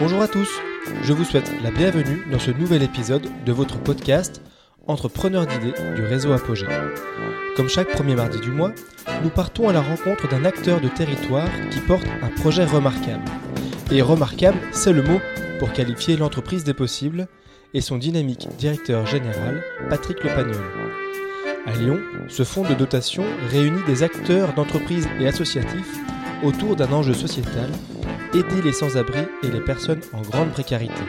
Bonjour à tous, je vous souhaite la bienvenue dans ce nouvel épisode de votre podcast Entrepreneurs d'idées du réseau Apogée. Comme chaque premier mardi du mois, nous partons à la rencontre d'un acteur de territoire qui porte un projet remarquable. Et remarquable, c'est le mot pour qualifier l'entreprise des possibles et son dynamique directeur général, Patrick Lepagnol. À Lyon, ce fonds de dotation réunit des acteurs d'entreprises et associatifs autour d'un enjeu sociétal, aider les sans-abri et les personnes en grande précarité.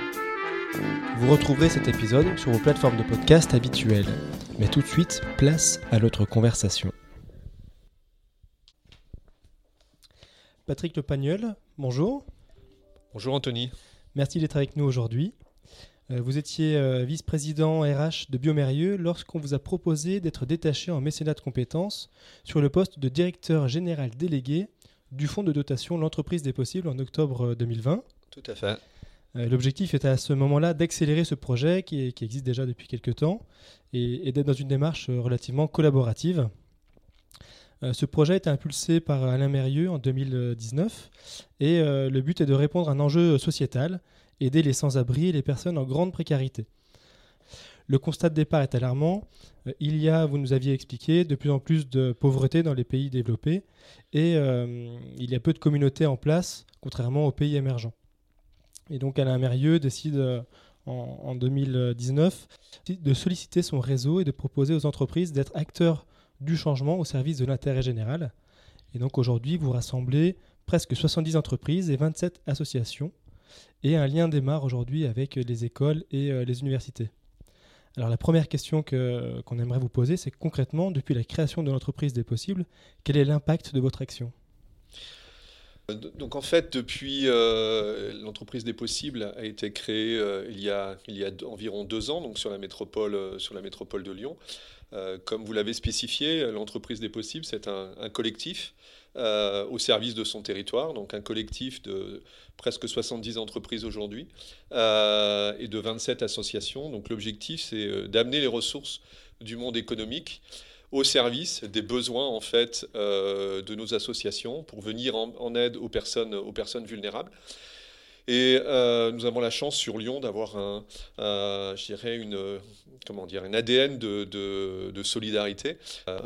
Vous retrouverez cet épisode sur vos plateformes de podcast habituelles. Mais tout de suite, place à notre conversation. Patrick Lepagnol, bonjour. Bonjour Anthony. Merci d'être avec nous aujourd'hui. Euh, vous étiez euh, vice-président RH de Biomérieux lorsqu'on vous a proposé d'être détaché en mécénat de compétences sur le poste de directeur général délégué du fonds de dotation L'entreprise des possibles en octobre 2020. Euh, Tout à fait. L'objectif était à ce moment-là d'accélérer ce projet qui, existe déjà depuis quelques temps et, d'être dans une démarche relativement collaborative. Ce projet a été impulsé par Alain Mérieux en 2019 et le but est de répondre à un enjeu sociétal aider les sans-abri et les personnes en grande précarité. Le constat de départ est alarmant. Euh, il y a, vous nous aviez expliqué, de plus en plus de pauvreté dans les pays développés et euh, il y a peu de communautés en place, contrairement aux pays émergents. Et donc Alain Mérieux décide euh, en, en, 2019 de solliciter son réseau et de proposer aux entreprises d'être acteurs du changement au service de l'intérêt général. Et donc aujourd'hui, vous rassemblez presque 70 entreprises et 27 associations et un lien démarre aujourd'hui avec les écoles et les universités. Alors la première question qu'on aimerait vous poser, c'est concrètement, depuis la création de l'entreprise des possibles, quel est l'impact de votre action? Donc en fait, depuis euh, l'entreprise des possibles a été créée euh, il, y a, environ deux ans, donc sur la métropole, métropole de Lyon. comme vous l'avez spécifié, l'entreprise des possibles, c'est un, collectif euh, au service de son territoire, donc un collectif de presque 70 entreprises aujourd'hui euh, et de 27 associations. Donc l'objectif, c'est euh, d'amener les ressources du monde économique au service des besoins en fait de nos associations pour venir en, aide aux personnes, aux personnes vulnérables. Et nous avons la chance sur Lyon d'avoir un, dirais une, comment dire, ADN de, solidarité. Euh,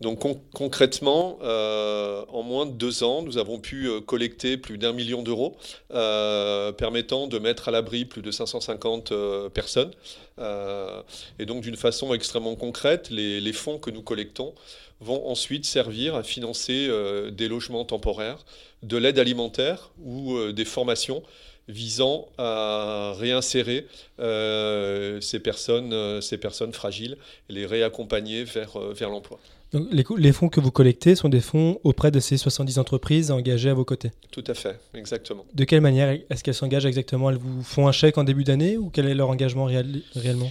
donc concrètement, euh, en moins de deux ans, nous avons pu euh, collecter plus d'un million d'euros, permettant de mettre à l'abri plus de 550 personnes. et donc d'une façon extrêmement concrète, les, fonds que nous collectons vont ensuite servir à financer des logements temporaires, de l'aide alimentaire ou des formations visant à réinsérer euh, ces, personnes, euh, ces personnes fragiles et les réaccompagner vers, euh, vers l'emploi. Donc les, les, fonds que vous collectez sont des fonds auprès de ces 70 entreprises engagées à vos côtés? Tout à fait, exactement. De quelle manière est-ce qu'elles s'engagent exactement? Elles vous font un chèque en début d'année ou quel est leur engagement réellement?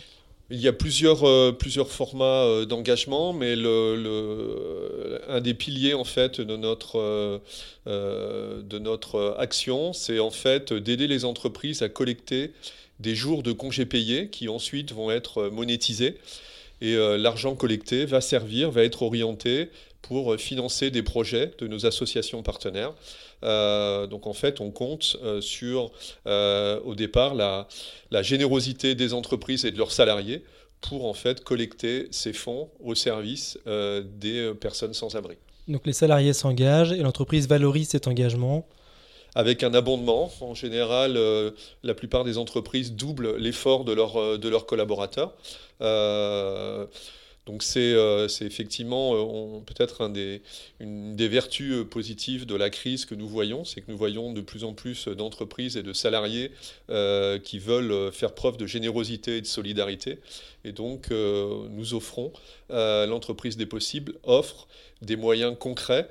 Il y a plusieurs, euh, formats euh, d'engagement, mais un des piliers de notre, euh, de notre action, c'est en fait d'aider les entreprises à collecter des jours de congés payés qui ensuite vont être monétisés. Et l'argent collecté va servir, va être orienté pour financer des projets de nos associations partenaires. Euh, donc en fait, on compte euh, sur, euh, au départ, la, la, générosité des entreprises et de leurs salariés pour en fait collecter ces fonds au service des personnes sans abri. Donc les salariés s'engagent et l'entreprise valorise cet engagement avec un abondement. En général, la plupart des entreprises doublent l'effort de, leur, de leurs collaborateurs. Donc c'est euh, effectivement euh, peut-être une des vertus euh, positives de la crise que nous voyons, c'est que nous voyons de plus en plus d'entreprises et de salariés qui veulent faire preuve de générosité et de solidarité. Et donc nous offrons, l'entreprise des possibles offre des moyens concrets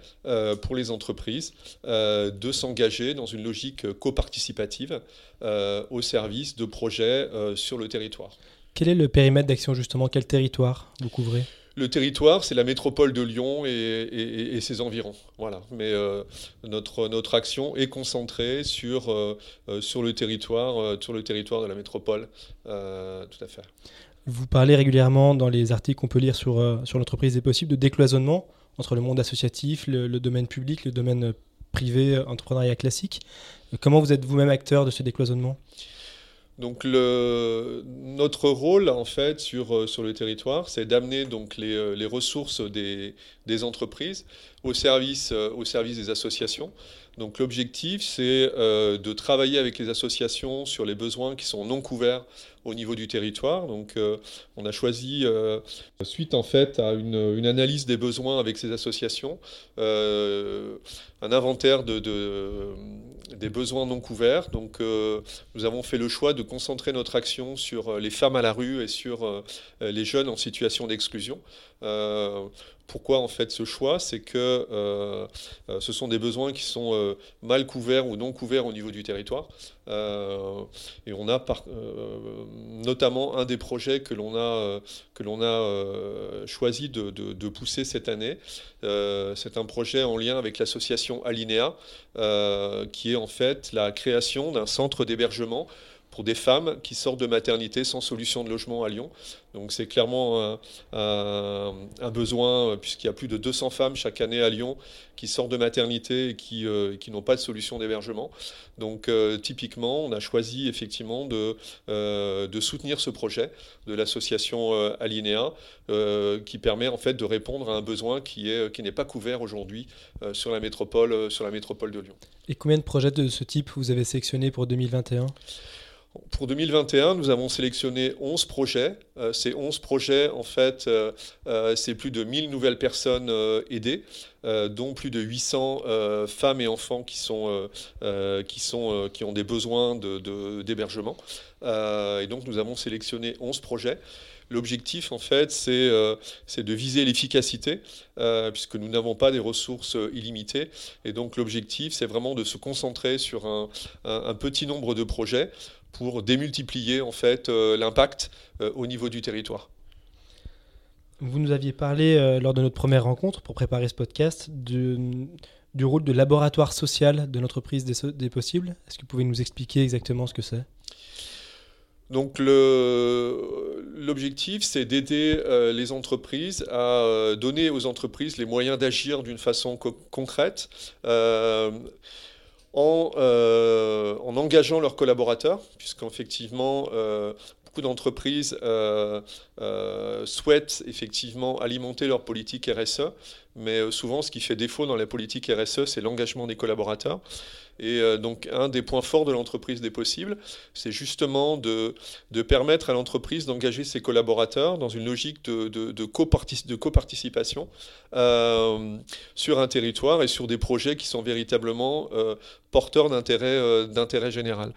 pour les entreprises de s'engager dans une logique coparticipative au service de projets sur le territoire. Quel est le périmètre d'action justement? Quel territoire vous couvrez? Le territoire, c'est la métropole de Lyon et, ses environs. Voilà. Mais euh, notre, notre action est concentrée sur, euh, euh, sur, le territoire, sur le territoire de la métropole. tout à fait. Vous parlez régulièrement dans les articles qu'on peut lire sur, sur l'entreprise des possibles de décloisonnement entre le monde associatif, le, le domaine public, le domaine privé, entrepreneuriat classique. Comment vous êtes vous-même acteur de ce décloisonnement? Donc notre rôle en fait sur, sur le territoire, c'est d'amener donc les, les ressources des, entreprises au service, au service des associations. Donc l'objectif, c'est euh, de travailler avec les associations sur les besoins qui sont non couverts au niveau du territoire. Donc euh, on a choisi, euh, suite en fait à une, analyse des besoins avec ces associations, un inventaire de, des besoins non couverts. Donc nous avons fait le choix de concentrer notre action sur les femmes à la rue et sur les jeunes en situation d'exclusion. Pourquoi en fait ce choix C'est que euh, euh, ce sont des besoins qui sont euh, mal couverts ou non couverts au niveau du territoire. et on a notamment un des projets que l'on a, choisi de, pousser cette année. C'est un projet en lien avec l'association Alinea, qui est en fait la création d'un centre d'hébergement pour des femmes qui sortent de maternité sans solution de logement à Lyon. Donc c'est clairement un, besoin, euh, puisqu'il y a plus de 200 femmes chaque année à Lyon qui sortent de maternité et qui, euh, n'ont pas de solution d'hébergement. Donc euh, typiquement, on a choisi effectivement de, soutenir ce projet de l'association Alinea, qui permet en fait de répondre à un besoin qui n'est pas couvert aujourd'hui sur la métropole sur la métropole de Lyon. Et combien de projets de ce type vous avez sélectionnés pour 2021 pour 2021, nous avons sélectionné 11 projets. Euh, ces 11 projets, en fait, euh, euh, c'est plus de 1000 nouvelles personnes aidées, dont plus de 800 femmes et enfants qui, sont, qui, sont, qui ont des besoins d'hébergement. Et donc, nous avons sélectionné 11 projets. L'objectif, en fait, c'est de viser l'efficacité, puisque nous n'avons pas des ressources illimitées. Et donc, l'objectif, c'est vraiment de se concentrer sur un, un, petit nombre de projets pour démultiplier en fait euh, l'impact euh, au niveau du territoire. Vous nous aviez parlé euh, lors de notre première rencontre pour préparer ce podcast du rôle de laboratoire social de l'entreprise des, possibles. Est-ce que vous pouvez nous expliquer exactement ce que c'est? Donc l'objectif, c'est d'aider les entreprises à donner aux entreprises les moyens d'agir d'une façon concrète en, euh, en engageant leurs collaborateurs, puisqu'effectivement, euh, beaucoup d'entreprises euh, souhaitent effectivement alimenter leur politique RSE, mais souvent ce qui fait défaut dans la politique RSE, c'est l'engagement des collaborateurs. Et euh, donc un des points forts de l'entreprise des possibles, c'est justement de, permettre à l'entreprise d'engager ses collaborateurs dans une logique de, coparticipation euh, sur un territoire et sur des projets qui sont véritablement euh, porteurs d'intérêt général.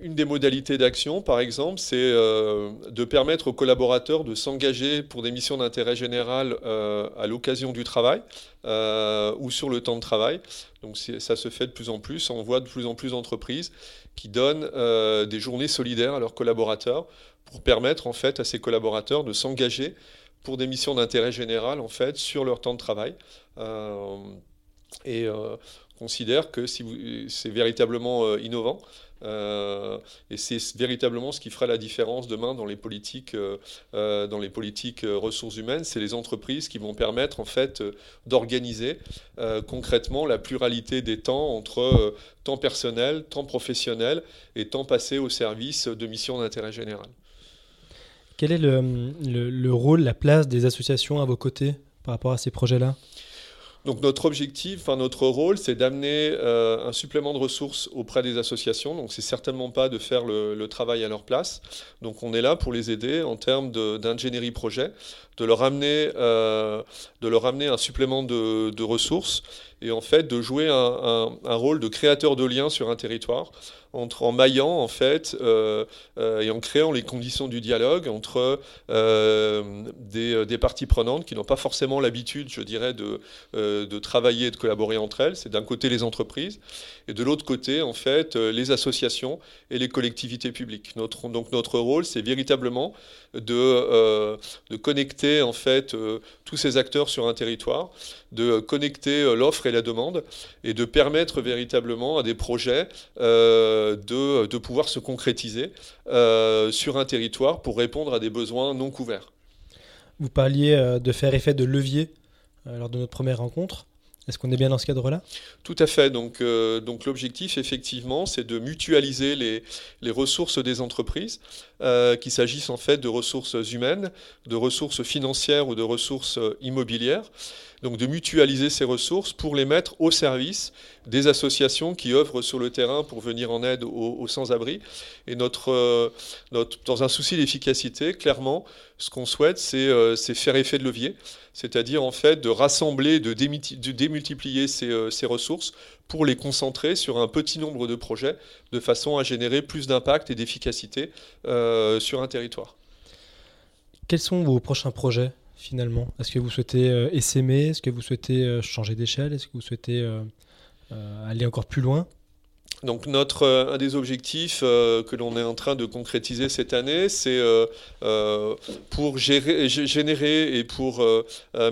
Une des modalités d'action, par exemple, c'est de permettre aux collaborateurs de s'engager pour des missions d'intérêt général à l'occasion du travail ou sur le temps de travail. Donc ça se fait de plus en plus. On voit de plus en plus d'entreprises qui donnent euh, des journées solidaires à leurs collaborateurs pour permettre en fait à ces collaborateurs de s'engager pour des missions d'intérêt général en fait sur leur temps de travail. Euh, et euh, considère que c'est véritablement innovant euh, et c'est véritablement ce qui fera la différence demain dans les politiques, euh, euh, dans les politiques ressources humaines. C'est les entreprises qui vont permettre en fait d'organiser concrètement la pluralité des temps entre temps personnel, temps professionnel et temps passé au service de missions d'intérêt général. Quel est le, le, rôle, la place des associations à vos côtés par rapport à ces projets-là? Donc notre objectif, enfin notre rôle, c'est d'amener euh, un supplément de ressources auprès des associations. Donc c'est certainement pas de faire le, travail à leur place. Donc on est là pour les aider en termes d'ingénierie projet, de leur amener, euh, de leur amener un supplément de, ressources et en fait de jouer un, rôle de créateur de liens sur un territoire entre, en maillant en fait euh, euh, et en créant les conditions du dialogue entre des, des, parties prenantes qui n'ont pas forcément l'habitude, je dirais, de, de travailler et de collaborer entre elles. C'est d'un côté les entreprises et de l'autre côté en fait les associations et les collectivités publiques. Notre, donc notre rôle, c'est véritablement de, de connecter en fait tous ces acteurs sur un territoire, de connecter l'offre et la demande et de permettre véritablement à des projets euh, de, de, pouvoir se concrétiser euh, sur un territoire pour répondre à des besoins non couverts. Vous parliez euh, de faire effet de levier lors de notre première rencontre. Est-ce qu'on est bien dans ce cadre-là? Tout à fait. Donc, euh, donc l'objectif, effectivement, c'est de mutualiser les, ressources des entreprises, euh, qu'il s'agisse en fait de ressources humaines, de ressources financières ou de ressources immobilières donc de mutualiser ces ressources pour les mettre au service des associations qui œuvrent sur le terrain pour venir en aide aux, sans-abri. Et euh, dans un souci d'efficacité, clairement, ce qu'on souhaite, c'est faire effet de levier, c'est-à-dire en fait de rassembler, de, démultiplier ces, euh, ces, ressources pour les concentrer sur un petit nombre de projets de façon à générer plus d'impact et d'efficacité euh, sur un territoire. Quels sont vos prochains projets? Finalement Est-ce que vous souhaitez euh, essaimer Est-ce que vous souhaitez euh, changer d'échelle Est-ce que vous souhaitez euh, aller encore plus loin donc notre, un des objectifs que l'on est en train de concrétiser cette année, c'est pour générer et pour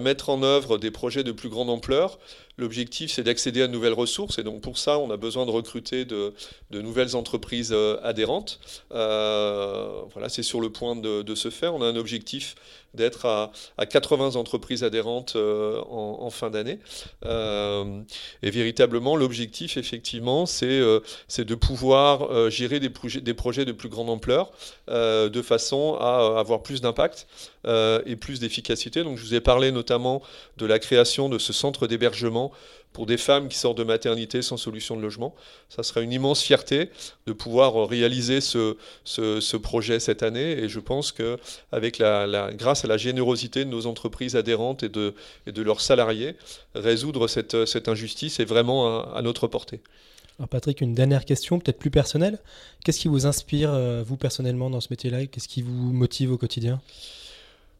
mettre en œuvre des projets de plus grande ampleur, L'objectif, c'est d'accéder à de nouvelles ressources. Et donc, pour ça, on a besoin de recruter de, nouvelles entreprises euh, adhérentes. Euh, voilà, c'est sur le point de, se faire. On a un objectif d'être à, 80 entreprises adhérentes euh, en, fin d'année. et véritablement, l'objectif, effectivement, c'est de pouvoir gérer des, des, projets de plus grande ampleur de façon à avoir plus d'impact et plus d'efficacité. Donc, je vous ai parlé notamment de la création de ce centre d'hébergement pour des femmes qui sortent de maternité sans solution de logement. Ça serait une immense fierté de pouvoir réaliser ce, projet cette année et je pense que avec la, grâce à la générosité de nos entreprises adhérentes et de, leurs salariés, résoudre cette, cette injustice est vraiment à, notre portée. Alors Patrick, une dernière question, peut-être plus personnelle. Qu'est-ce qui vous inspire, euh, vous personnellement, dans ce métier-là? Qu'est-ce qui vous motive au quotidien?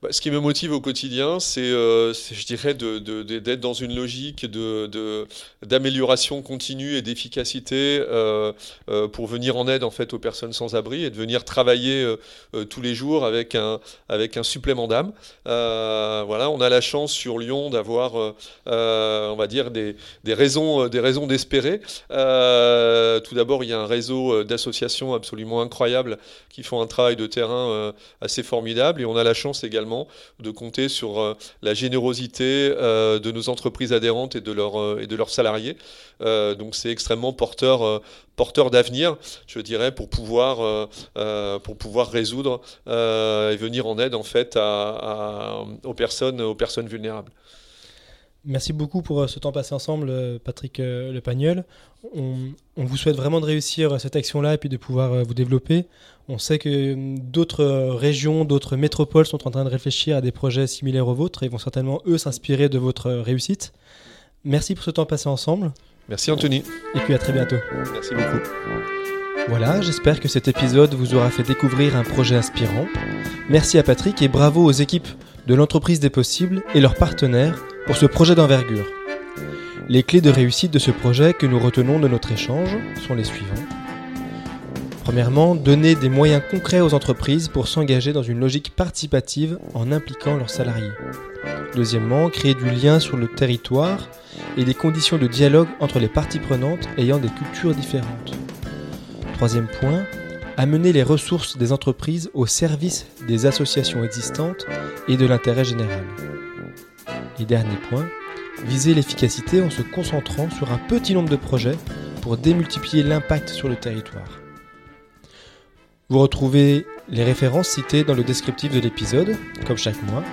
Bah, ce qui me motive au quotidien, c'est, euh, je dirais, d'être dans une logique d'amélioration continue et d'efficacité euh, euh, pour venir en aide en fait aux personnes sans abri et de venir travailler tous les jours avec un, avec un supplément d'âme. voilà, on a la chance sur Lyon d'avoir, on va dire, des, des raisons, des raisons d'espérer. tout d'abord, il y a un réseau d'associations absolument incroyable qui font un travail de terrain assez formidable et on a la chance également de compter sur euh, la générosité euh, de nos entreprises adhérentes et de, euh, leurs salariés. donc c'est extrêmement porteur, porteur d'avenir, je dirais, pour pouvoir, pour pouvoir résoudre et venir en aide en fait aux, personnes, aux personnes vulnérables. Merci beaucoup pour ce temps passé ensemble, Patrick Le Pagnol. On, on, vous souhaite vraiment de réussir cette action-là et puis de pouvoir vous développer. On sait que d'autres euh, régions, d'autres métropoles sont en train de réfléchir à des projets similaires aux vôtres et vont certainement, eux, s'inspirer de votre euh, réussite. Merci pour ce temps passé ensemble. Merci Anthony. Et puis à très bientôt. Merci beaucoup. Voilà, j'espère que cet épisode vous aura fait découvrir un projet inspirant. Merci à Patrick et bravo aux équipes de l'entreprise des possibles et leurs partenaires pour ce projet d'envergure. Les clés de réussite de ce projet que nous retenons de notre échange sont les suivants. Premièrement, donner des moyens concrets aux entreprises pour s'engager dans une logique participative en impliquant leurs salariés. Deuxièmement, créer du lien sur le territoire et des conditions de dialogue entre les parties prenantes ayant des cultures différentes. Troisième point, amener les ressources des entreprises au service des associations existantes et de l'intérêt général. Et dernier point, viser l'efficacité en se concentrant sur un petit nombre de projets pour démultiplier l'impact sur le territoire. Vous retrouvez les références citées dans le descriptif de l'épisode, comme chaque mois.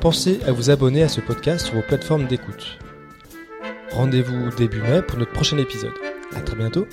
Pensez à vous abonner à ce podcast sur vos plateformes d'écoute. Rendez-vous début mai pour notre prochain épisode. A très bientôt